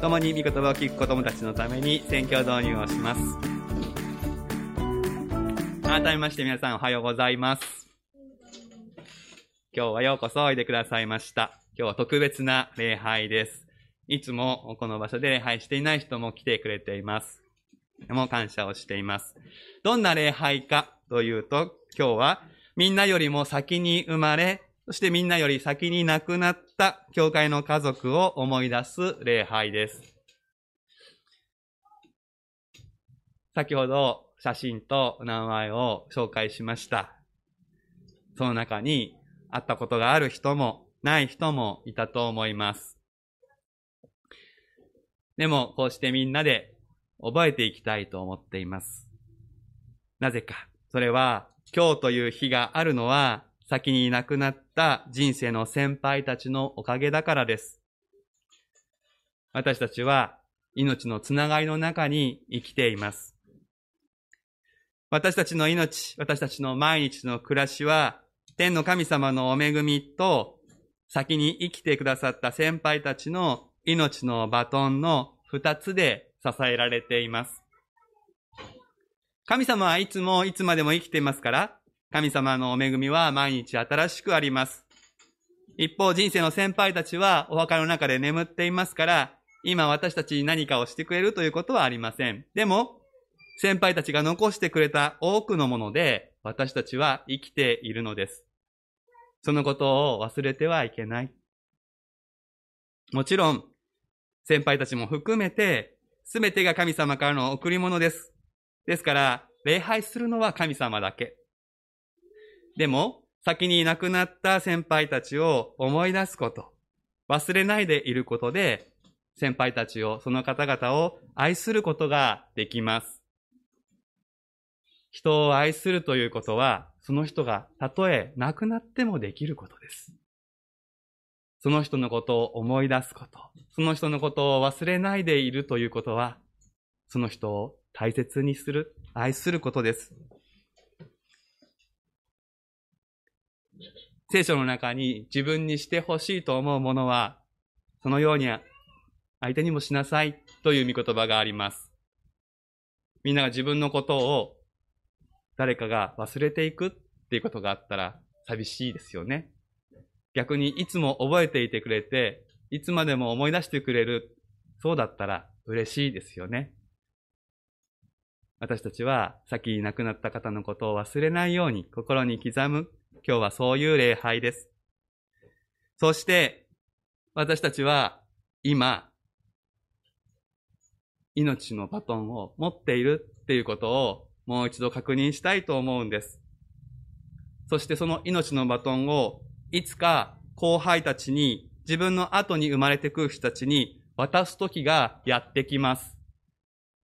共に御言葉を聞く子供たちのために選挙導入をします。改めまして皆さんおはようございます。今日はようこそおいでくださいました。今日は特別な礼拝です。いつもこの場所で礼拝していない人も来てくれています。でも感謝をしています。どんな礼拝かというと、今日はみんなよりも先に生まれ、そしてみんなより先に亡くなった教会の家族を思い出す礼拝です。先ほど写真と名前を紹介しました。その中に会ったことがある人もない人もいたと思います。でも、こうしてみんなで覚えていきたいと思っています。なぜか。それは、今日という日があるのは、先に亡くなった人生の先輩たちのおかげだからです。私たちは命のつながりの中に生きています。私たちの命、私たちの毎日の暮らしは、天の神様のお恵みと、先に生きてくださった先輩たちの命のバトンの二つで支えられています。神様はいつもいつまでも生きていますから、神様のお恵みは毎日新しくあります。一方、人生の先輩たちはお墓の中で眠っていますから、今私たちに何かをしてくれるということはありません。でも、先輩たちが残してくれた多くのもので、私たちは生きているのです。そのことを忘れてはいけない。もちろん、先輩たちも含めて、すべてが神様からの贈り物です。ですから、礼拝するのは神様だけ。でも、先に亡くなった先輩たちを思い出すこと、忘れないでいることで、先輩たちを、その方々を愛することができます。人を愛するということは、その人がたとえ亡くなってもできることです。その人のことを思い出すこと、その人のことを忘れないでいるということは、その人を大切にする、愛することです。聖書の中に自分にしてほしいと思うものは、そのように相手にもしなさいという御言葉があります。みんなが自分のことを誰かが忘れていくっていうことがあったら寂しいですよね。逆にいつも覚えていてくれて、いつまでも思い出してくれる、そうだったら嬉しいですよね。私たちは先に亡くなった方のことを忘れないように心に刻む、今日はそういう礼拝です。そして、私たちは今、命のバトンを持っているっていうことをもう一度確認したいと思うんです。そしてその命のバトンをいつか後輩たちに、自分の後に生まれてくる人たちに渡す時がやってきます。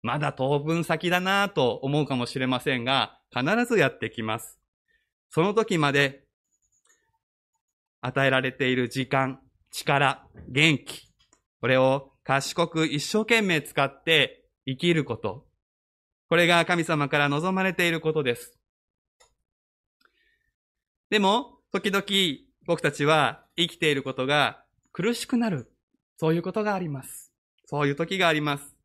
まだ当分先だなぁと思うかもしれませんが、必ずやってきます。その時まで与えられている時間、力、元気、これを賢く一生懸命使って生きること。これが神様から望まれていることです。でも、時々僕たちは生きていることが苦しくなる。そういうことがあります。そういう時があります。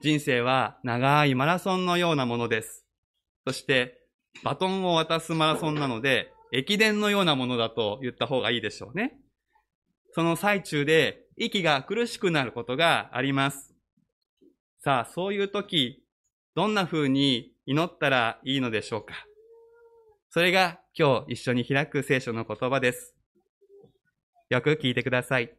人生は長いマラソンのようなものです。そして、バトンを渡すマラソンなので、駅伝のようなものだと言った方がいいでしょうね。その最中で息が苦しくなることがあります。さあ、そういう時、どんな風に祈ったらいいのでしょうかそれが今日一緒に開く聖書の言葉です。よく聞いてください。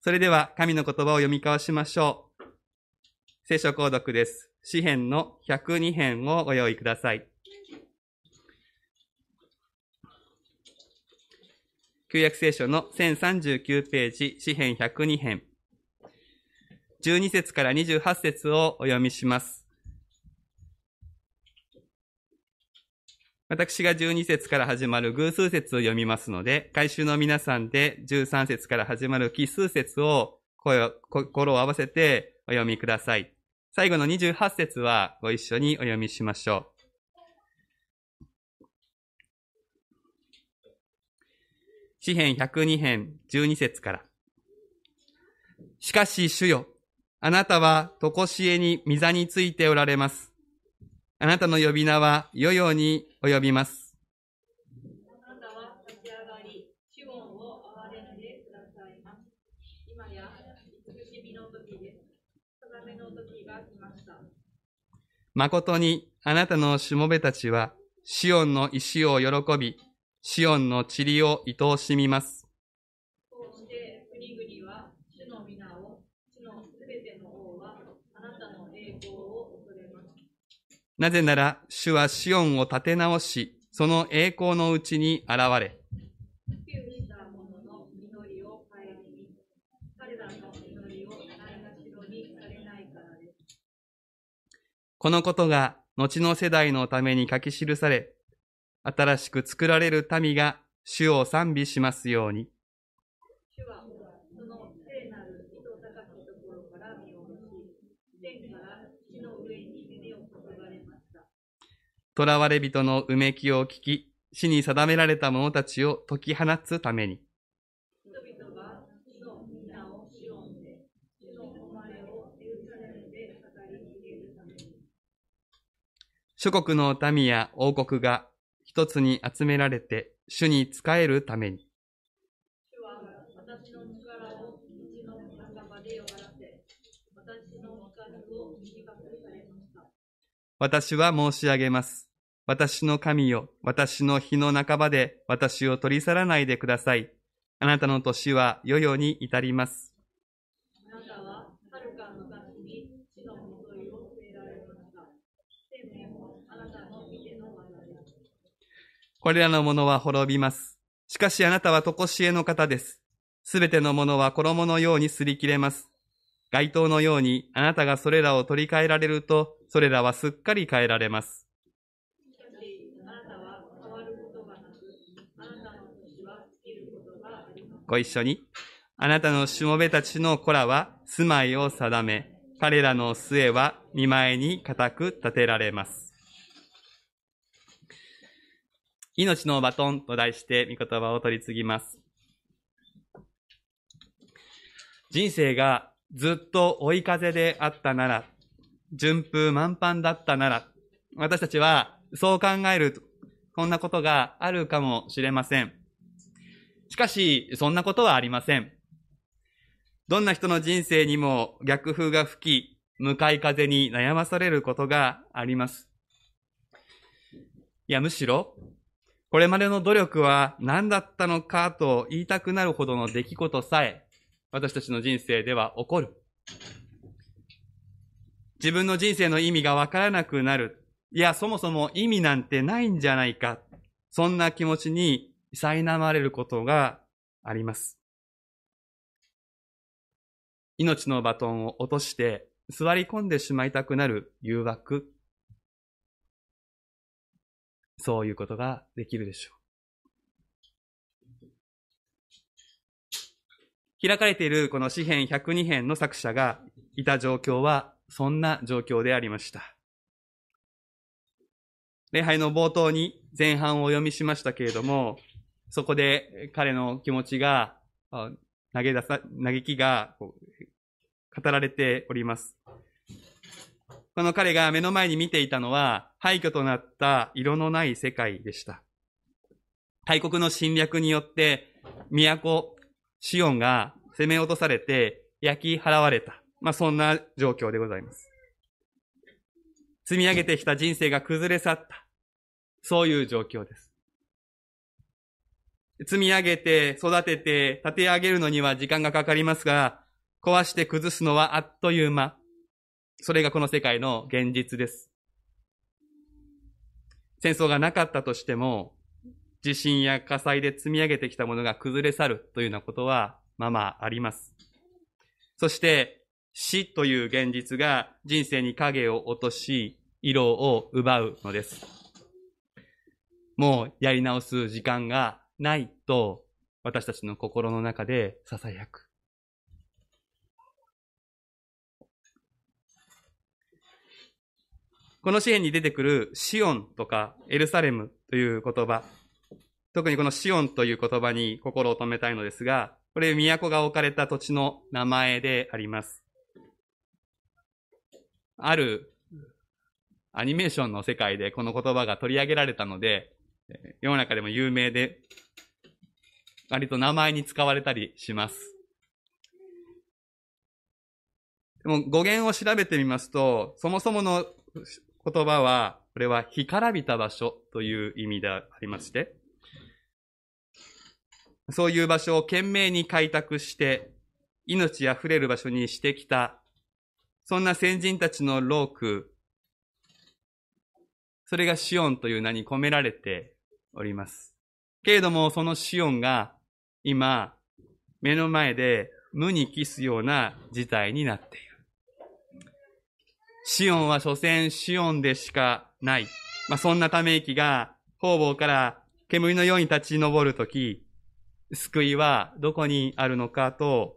それでは神の言葉を読み交わしましょう。聖書購読です。詩編の102編をご用意ください。旧約聖書の1039ページ、詩編102編。12節から28節をお読みします。私が12節から始まる偶数節を読みますので、回収の皆さんで13節から始まる奇数節を声を、心を合わせてお読みください。最後の28節はご一緒にお読みしましょう。詩編102編12節から。しかし主よ、あなたはとこしえに御座についておられます。あなたの呼び名は世々に及びます。あなたは立ち上がり、主音を憐れんでくださいます。今や慈しみの時です。定めの時が来ました。誠にあなたのしもべたちは、シオンの石を喜び、シオンの塵を愛おしみます。なぜなら、主はシオンを立て直し、その栄光のうちに現れ、このことが後の世代のために書き記され、新しく作られる民が主を賛美しますように。囚われ人のうめきを聞き、死に定められた者たちを解き放つために。諸国の民や王国が一つに集められて主に仕えるために。私は申し上げます。私の神よ、私の日の半ばで私を取り去らないでください。あなたの年は世々に至ります。あなたは遥かのに地の元いを植えられました。生命もあなたの見ての技です。これらのものは滅びます。しかしあなたは常しえの方です。すべてのものは衣のように擦り切れます。街灯のようにあなたがそれらを取り替えられると、それらはすっかり変えられます。ご一緒に。あなたのしもべたちの子らは住まいを定め、彼らの末は見舞いに固く立てられます。命のバトンと題して御言葉を取り次ぎます。人生がずっと追い風であったなら、順風満帆だったなら、私たちはそう考える、こんなことがあるかもしれません。しかし、そんなことはありません。どんな人の人生にも逆風が吹き、向かい風に悩まされることがあります。いや、むしろ、これまでの努力は何だったのかと言いたくなるほどの出来事さえ、私たちの人生では起こる。自分の人生の意味がわからなくなる。いや、そもそも意味なんてないんじゃないか。そんな気持ちに苛まれることがあります。命のバトンを落として座り込んでしまいたくなる誘惑。そういうことができるでしょう。開かれているこの詩編102編の作者がいた状況はそんな状況でありました。礼拝の冒頭に前半をお読みしましたけれども、そこで彼の気持ちが、投げ出さ、嘆きが語られております。この彼が目の前に見ていたのは廃墟となった色のない世界でした。大国の侵略によって都シオンが攻め落とされて焼き払われた。まあ、そんな状況でございます。積み上げてきた人生が崩れ去った。そういう状況です。積み上げて、育てて、立て上げるのには時間がかかりますが、壊して崩すのはあっという間。それがこの世界の現実です。戦争がなかったとしても、地震や火災で積み上げてきたものが崩れ去るというようなことはままあります。そして、死という現実が人生に影を落とし、色を奪うのです。もうやり直す時間がないと私たちの心の中で囁く。この詩篇に出てくるシオンとかエルサレムという言葉、特にこのシオンという言葉に心を留めたいのですが、これ都が置かれた土地の名前であります。あるアニメーションの世界でこの言葉が取り上げられたので、世の中でも有名で、割と名前に使われたりします。でも語源を調べてみますと、そもそもの言葉は、これは干からびた場所という意味でありまして、そういう場所を懸命に開拓して、命あふれる場所にしてきた、そんな先人たちのローク、それがシオンという名に込められております。けれども、そのシオンが今、目の前で無に帰すような事態になっている。シオンは所詮シオンでしかない。まあ、そんなため息が方々から煙のように立ち上るとき、救いはどこにあるのかと、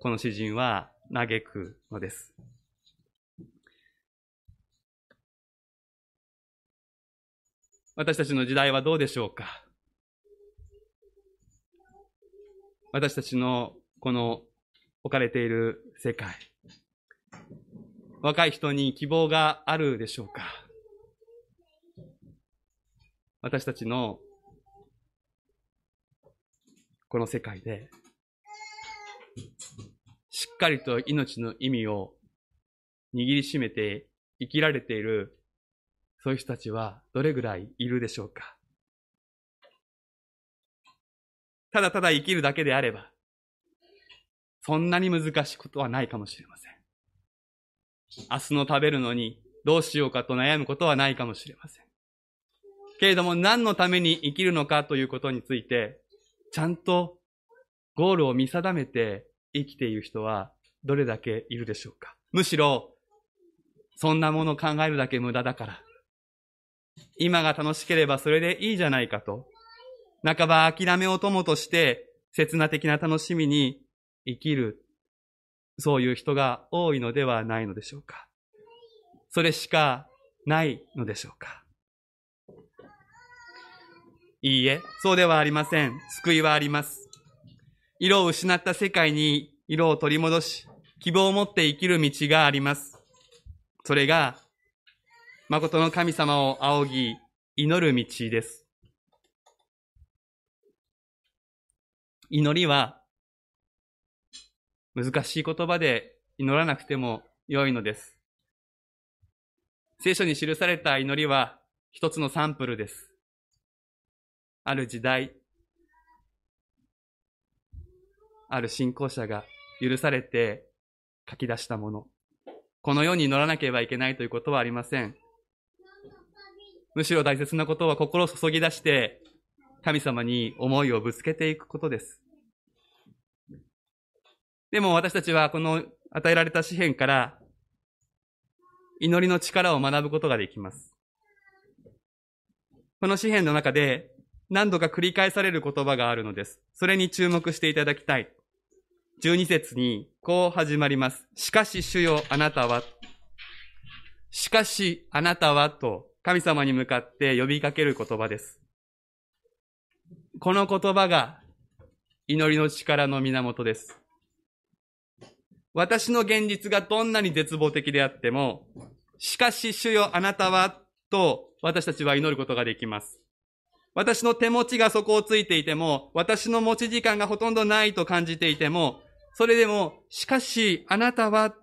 この詩人は嘆くのです。私たちの時代はどうでしょうか？私たちのこの置かれている世界。若い人に希望があるでしょうか私たちのこの世界でしっかりと命の意味を握りしめて生きられているそういう人たちはどれぐらいいるでしょうかただただ生きるだけであればそんなに難しいことはないかもしれません。明日の食べるのにどうしようかと悩むことはないかもしれません。けれども何のために生きるのかということについて、ちゃんとゴールを見定めて生きている人はどれだけいるでしょうか。むしろ、そんなものを考えるだけ無駄だから、今が楽しければそれでいいじゃないかと、半ば諦めを友として、刹那的な楽しみに生きるそういう人が多いのではないのでしょうか。それしかないのでしょうか。いいえ、そうではありません。救いはあります。色を失った世界に色を取り戻し、希望を持って生きる道があります。それが、誠の神様を仰ぎ、祈る道です。祈りは、難しい言葉で祈らなくても良いのです。聖書に記された祈りは一つのサンプルです。ある時代、ある信仰者が許されて書き出したもの。このように祈らなければいけないということはありません。むしろ大切なことは心を注ぎ出して神様に思いをぶつけていくことです。でも私たちはこの与えられた詩篇から祈りの力を学ぶことができます。この詩篇の中で何度か繰り返される言葉があるのです。それに注目していただきたい。12節にこう始まります。しかし主よあなたは、しかしあなたはと神様に向かって呼びかける言葉です。この言葉が祈りの力の源です。私の現実がどんなに絶望的であっても、しかし主よあなたは、と私たちは祈ることができます。私の手持ちが底をついていても、私の持ち時間がほとんどないと感じていても、それでも、しかしあなたは、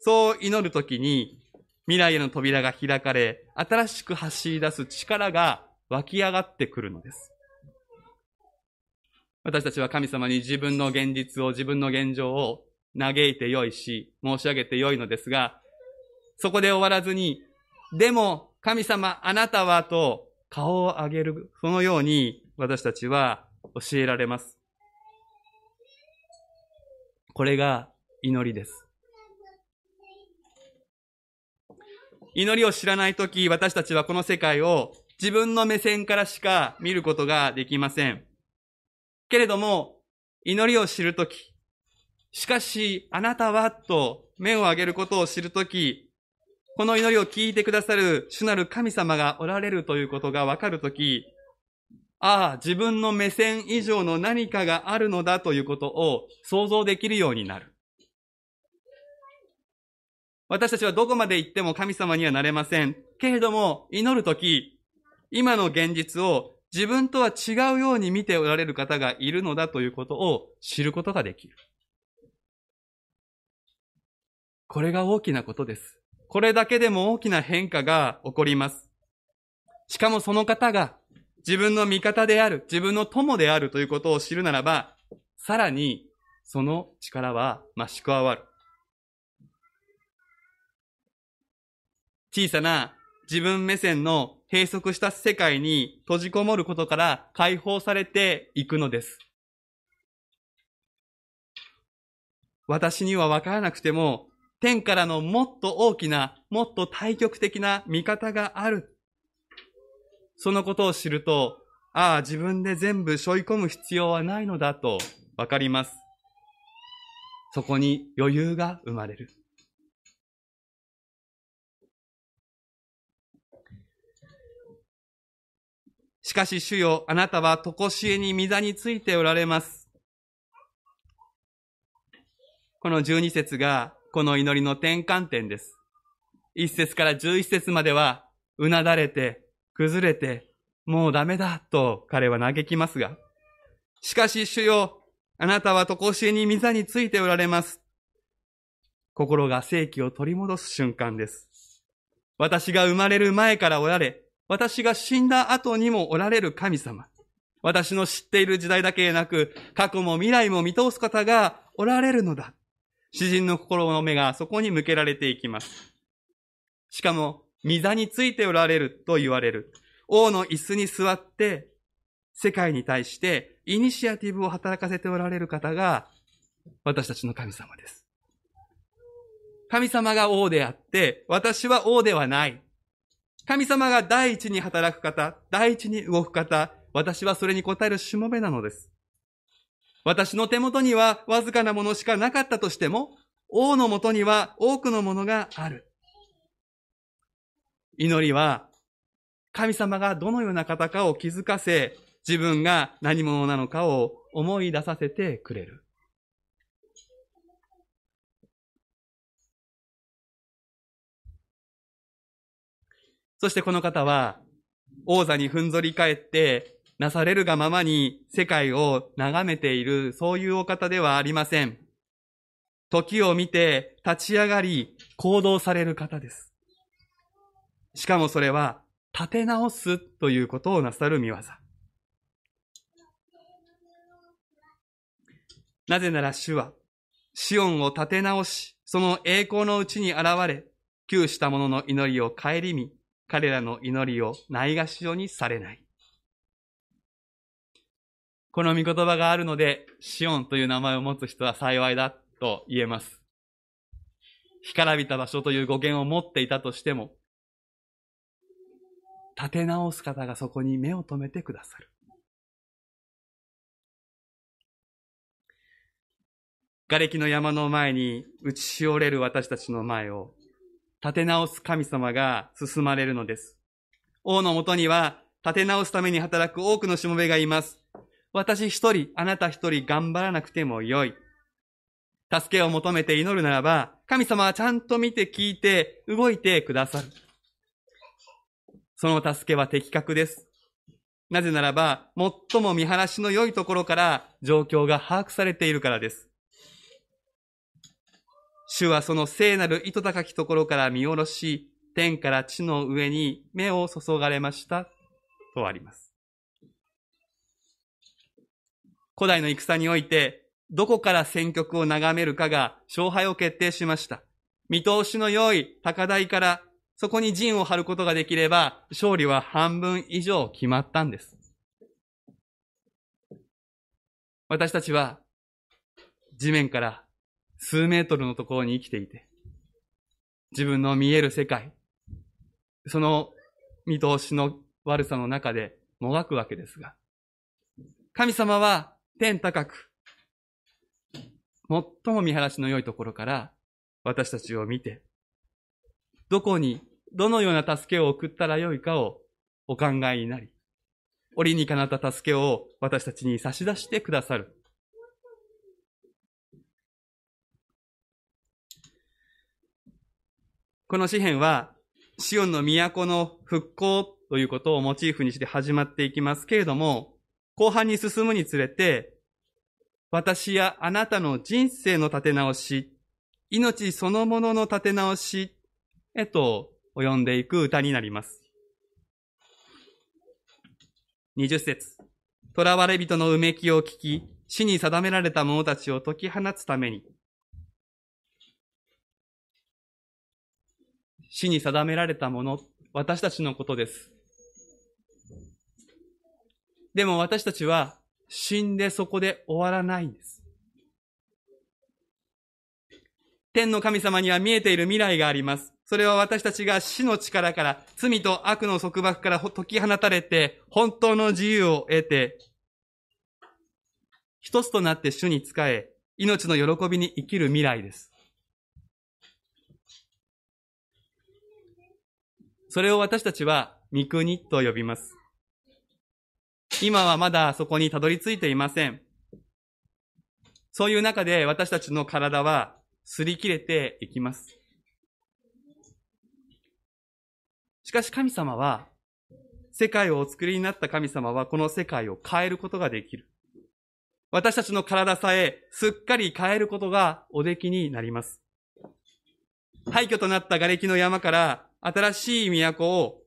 そう祈るときに、未来への扉が開かれ、新しく走り出す力が湧き上がってくるのです。私たちは神様に自分の現実を、自分の現状を嘆いてよいし、申し上げてよいのですが、そこで終わらずに、でも、神様、あなたはと顔を上げる、そのように私たちは教えられます。これが祈りです。祈りを知らないとき、私たちはこの世界を自分の目線からしか見ることができません。けれども、祈りを知るとき、しかし、あなたは、と目を上げることを知るとき、この祈りを聞いてくださる主なる神様がおられるということがわかるとき、ああ、自分の目線以上の何かがあるのだということを想像できるようになる。私たちはどこまで行っても神様にはなれません。けれども、祈るとき、今の現実を自分とは違うように見ておられる方がいるのだということを知ることができる。これが大きなことです。これだけでも大きな変化が起こります。しかもその方が自分の味方である、自分の友であるということを知るならば、さらにその力は増し加わる。小さな自分目線の閉塞した世界に閉じこもることから解放されていくのです。私には分からなくても、天からのもっと大きな、もっと対極的な見方がある。そのことを知ると、ああ、自分で全部背負い込む必要はないのだと分かります。そこに余裕が生まれる。しかし主よ、あなたは常しえに御座についておられます。この12節が、この祈りの転換点です。1節から11節までは、うなだれて、崩れて、もうダメだ、と彼は嘆きますが、しかし主よ、あなたは常しえに御座についておられます。心が正気を取り戻す瞬間です。私が生まれる前からおられ、私が死んだ後にもおられる神様。私の知っている時代だけでなく、過去も未来も見通す方がおられるのだ。詩人の心の目がそこに向けられていきます。しかも、御座についておられると言われる。王の椅子に座って、世界に対してイニシアティブを働かせておられる方が、私たちの神様です。神様が王であって、私は王ではない。神様が第一に働く方、第一に動く方、私はそれに応えるしもべなのです。私の手元にはわずかなものしかなかったとしても、王のもとには多くのものがある。祈りは、神様がどのような方かを気づかせ、自分が何者なのかを思い出させてくれる。そしてこの方は、王座にふんぞり返って、なされるがままに世界を眺めている、そういうお方ではありません。時を見て立ち上がり行動される方です。しかもそれは立て直すということをなさる見業。なぜなら主は、シオンを立て直し、その栄光のうちに現れ、窮した者の祈りを顧み、彼らの祈りをないがしろにされない。この御言葉があるので、シオンという名前を持つ人は幸いだと言えます。干からびた場所という語源を持っていたとしても、立て直す方がそこに目を留めてくださる。瓦礫の山の前に打ちしおれる私たちの前を立て直す神様が進まれるのです。王のもとには立て直すために働く多くのしもべがいます。私一人、あなた一人頑張らなくてもよい。助けを求めて祈るならば、神様はちゃんと見て聞いて動いてくださる。その助けは的確です。なぜならば、最も見晴らしの良いところから状況が把握されているからです。主はその聖なる糸高きところから見下ろし、天から地の上に目を注がれました。とあります。古代の戦において、どこから戦局を眺めるかが勝敗を決定しました。見通しの良い高台からそこに陣を張ることができれば、勝利は半分以上決まったんです。私たちは、地面から数メートルのところに生きていて、自分の見える世界、その見通しの悪さの中でもがくわけですが、神様は天高く、最も見晴らしの良いところから私たちを見て、どこに、どのような助けを送ったらよいかをお考えになり、折にかなった助けを私たちに差し出してくださる。この詩篇は、シオンの都の復興ということをモチーフにして始まっていきますけれども、後半に進むにつれて、私やあなたの人生の立て直し、命そのものの立て直しへと及んでいく歌になります。20節囚われ人のうめきを聞き、死に定められた者たちを解き放つために、死に定められたもの、私たちのことです。でも私たちは死んでそこで終わらないんです。天の神様には見えている未来があります。それは私たちが死の力から、罪と悪の束縛から解き放たれて、本当の自由を得て、一つとなって主に仕え、命の喜びに生きる未来です。それを私たちは、御国と呼びます。今はまだそこにたどり着いていません。そういう中で私たちの体は擦り切れていきます。しかし神様は、世界をお作りになった神様はこの世界を変えることができる。私たちの体さえすっかり変えることがおできになります。廃墟となった瓦礫の山から新しい都を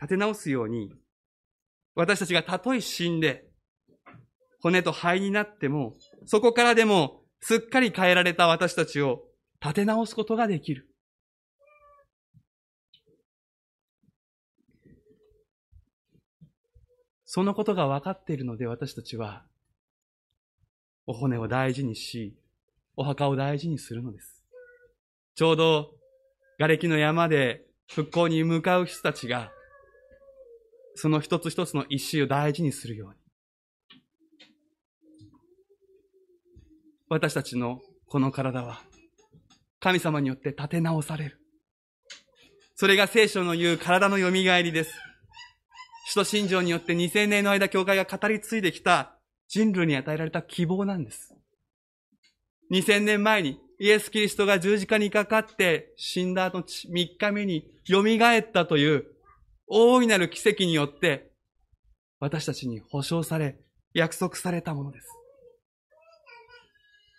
建て直すように私たちがたとえ死んで、骨と灰になっても、そこからでもすっかり変えられた私たちを立て直すことができる。そのことが分かっているので私たちは、お骨を大事にし、お墓を大事にするのです。ちょうど、瓦礫の山で復興に向かう人たちが、その一つ一つの一周を大事にするように。私たちのこの体は、神様によって立て直される。それが聖書の言う体の蘇りです。使徒信条によって2000年の間教会が語り継いできた人類に与えられた希望なんです。2000年前にイエス・キリストが十字架にかかって死んだ後3日目に蘇ったという大いなる奇跡によって、私たちに保証され、約束されたものです。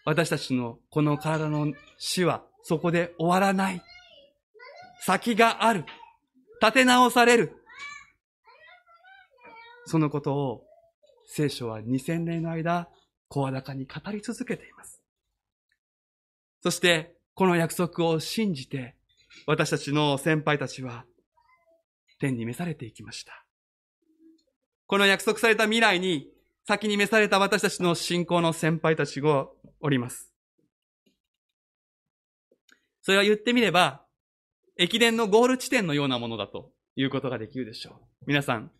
私たちのこの体の死はそこで終わらない。先がある。立て直される。そのことを聖書は2000年の間、声高に語り続けています。そして、この約束を信じて、私たちの先輩たちは天に召されていきました。この約束された未来に先に召された私たちの信仰の先輩たちがおります。それは言ってみれば、駅伝のゴール地点のようなものだということができるでしょう。皆さん、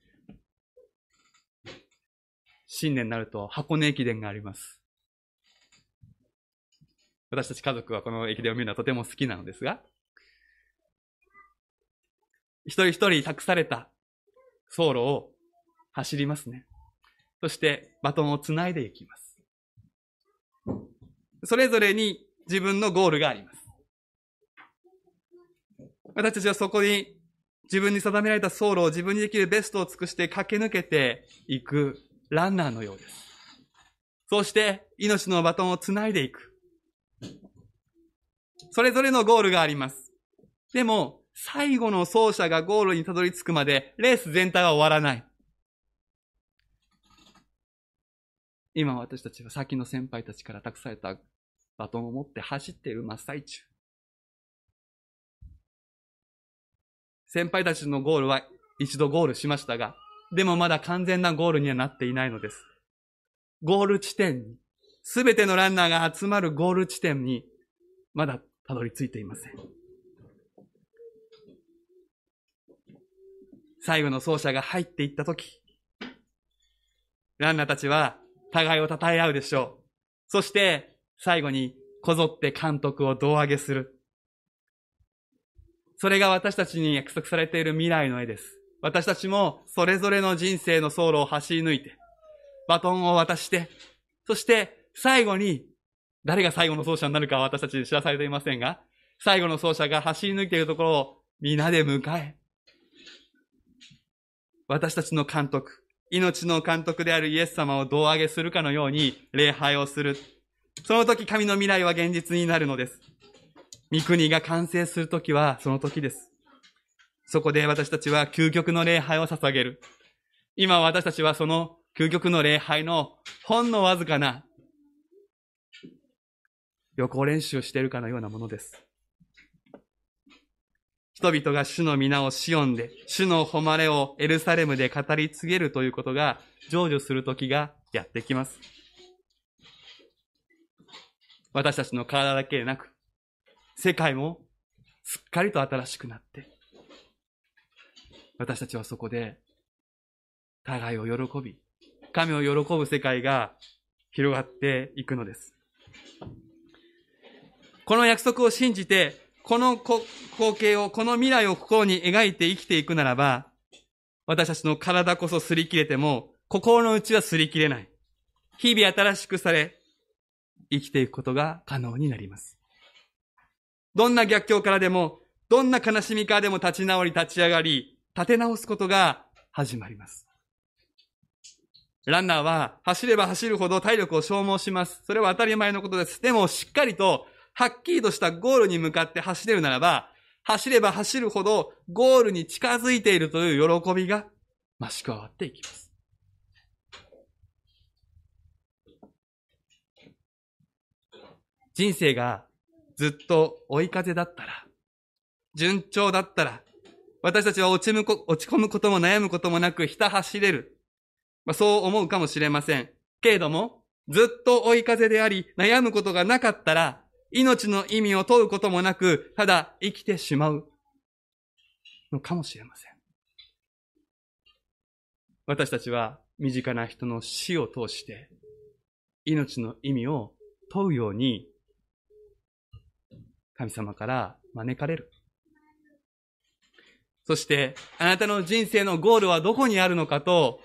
新年になると箱根駅伝があります。私たち家族はこの駅伝を見るのはとても好きなのですが、一人一人託された走路を走りますね。そしてバトンをつないでいきます。それぞれに自分のゴールがあります。私たちはそこに自分に定められた走路を自分にできるベストを尽くして駆け抜けていくランナーのようです。そうして命のバトンをつないでいく。それぞれのゴールがあります。でも、最後の走者がゴールにたどり着くまで、レース全体は終わらない。今私たちは先の先輩たちから託されたバトンを持って走っている真っ最中。先輩たちのゴールは一度ゴールしましたが、でもまだ完全なゴールにはなっていないのです。ゴール地点に、すべてのランナーが集まるゴール地点に、まだたどり着いていません。最後の走者が入っていったとき、ランナーたちは互いを称え合うでしょう。そして、最後にこぞって監督を胴上げする。それが私たちに約束されている未来の絵です。私たちもそれぞれの人生の走路を走り抜いて、バトンを渡して、そして最後に、誰が最後の走者になるかは私たち知らされていませんが、最後の走者が走り抜いているところを皆で迎え、私たちの監督、命の監督であるイエス様を胴上げするかのように礼拝をする。その時神の未来は現実になるのです。御国が完成する時はその時です。そこで私たちは究極の礼拝を捧げる。今私たちはその究極の礼拝のほんのわずかな予行練習をしているかのようなものです。人々が主の皆をシオンで、主の誉れをエルサレムで語り継げるということが成就する時がやってきます。私たちの体だけでなく、世界もすっかりと新しくなって、私たちはそこで互いを喜び、神を喜ぶ世界が広がっていくのです。この約束を信じてこの光景を、この未来を心に描いて生きていくならば、私たちの体こそ擦り切れても、心の内は擦り切れない。日々新しくされ、生きていくことが可能になります。どんな逆境からでも、どんな悲しみからでも立ち直り立ち上がり、立て直すことが始まります。ランナーは走れば走るほど体力を消耗します。それは当たり前のことです。でもしっかりとはっきりとしたゴールに向かって走れるならば、走れば走るほどゴールに近づいているという喜びが増し加わっていきます。人生がずっと追い風だったら、順調だったら、私たちは落ちむこ落ち込むことも悩むこともなくひた走れる。まあ、そう思うかもしれません。けれども、ずっと追い風であり、悩むことがなかったら、命の意味を問うこともなく、ただ生きてしまうのかもしれません。私たちは身近な人の死を通して、命の意味を問うように、神様から招かれる。そして、あなたの人生のゴールはどこにあるのかと、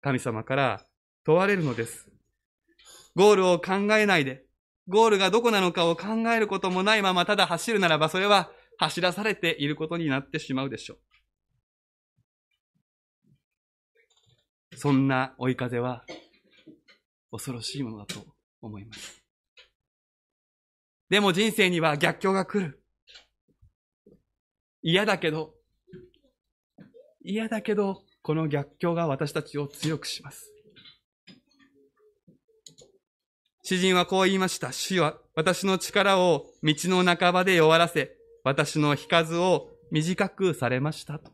神様から問われるのです。ゴールを考えないで、ゴールがどこなのかを考えることもないままただ走るならば、それは走らされていることになってしまうでしょう。そんな追い風は恐ろしいものだと思います。でも人生には逆境が来る。嫌だけど、嫌だけど、この逆境が私たちを強くします。詩人はこう言いました。主は私の力を道の半ばで弱らせ、私の日数を短くされましたと。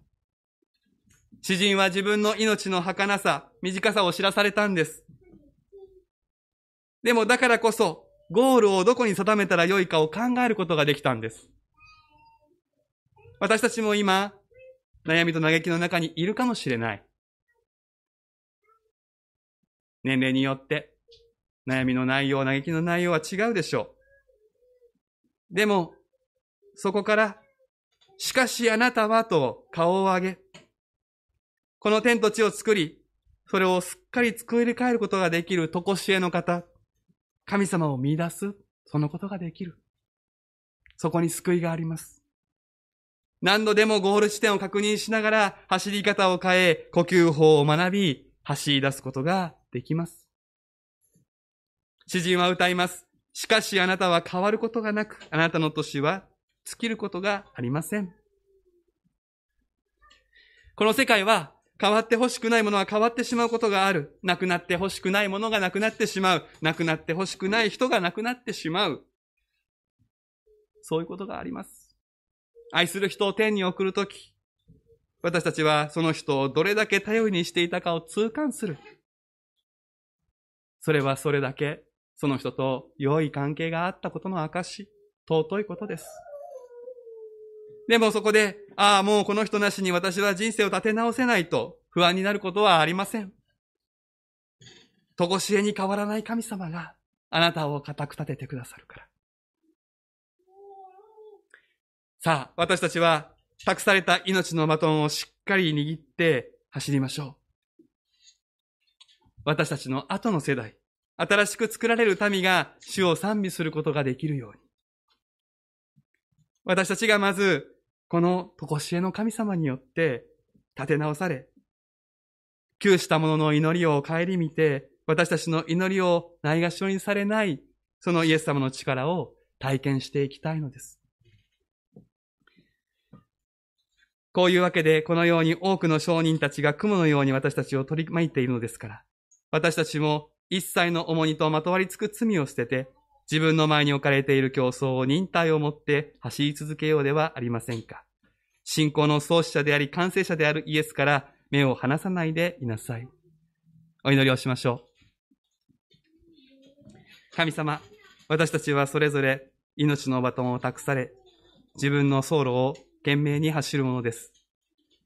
詩人は自分の命の儚さ、短さを知らされたんです。でもだからこそ、ゴールをどこに定めたらよいかを考えることができたんです。私たちも今、悩みと嘆きの中にいるかもしれない。年齢によって、悩みの内容、嘆きの内容は違うでしょう。でも、そこから、しかしあなたはと顔を上げ、この天と地を作り、それをすっかり作り変えることができるとこしえの方、神様を見出す、そのことができる。そこに救いがあります。何度でもゴール地点を確認しながら走り方を変え、呼吸法を学び、走り出すことができます。詩人は歌います。しかしあなたは変わることがなく、あなたの年は尽きることがありません。この世界は変わって欲しくないものは変わってしまうことがある。なくなって欲しくないものがなくなってしまう。なくなって欲しくない人がなくなってしまう。そういうことがあります。愛する人を天に送るとき、私たちはその人をどれだけ頼りにしていたかを痛感する。それはそれだけその人と良い関係があったことの証、尊いことです。でもそこで、ああ、もうこの人なしに私は人生を立て直せないと不安になることはありません。とこしえに変わらない神様があなたを固く立ててくださるから。さあ、私たちは託された命のバトンをしっかり握って走りましょう。私たちの後の世代、新しく作られる民が主を賛美することができるように。私たちがまず、この常しえの神様によって立て直され、窮した者の祈りを顧みて、私たちの祈りをないがしろにされない、そのイエス様の力を体験していきたいのです。こういうわけで、このように多くの商人たちが雲のように私たちを取り巻いているのですから、私たちも一切の重荷とまとわりつく罪を捨てて、自分の前に置かれている競争を忍耐を持って走り続けようではありませんか。信仰の創始者であり完成者であるイエスから目を離さないでいなさい。お祈りをしましょう。神様、私たちはそれぞれ命のバトンを託され、自分の走路を懸命に走るものです。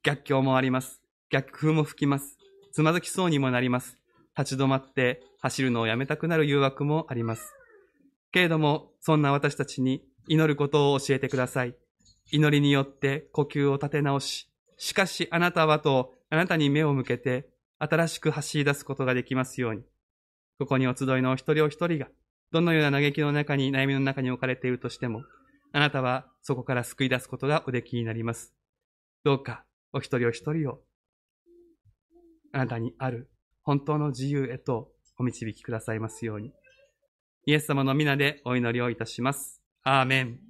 逆境もあります。逆風も吹きます。つまずきそうにもなります。立ち止まって走るのをやめたくなる誘惑もあります。けれども、そんな私たちに祈ることを教えてください。祈りによって呼吸を立て直し、しかしあなたはとあなたに目を向けて新しく走り出すことができますように。ここにお集いのお一人お一人が、どのような嘆きの中に、悩みの中に置かれているとしても、あなたはそこから救い出すことがおできになります。どうか、お一人お一人を、あなたにある本当の自由へとお導きくださいますように。イエス様の皆でお祈りをいたします。アーメン。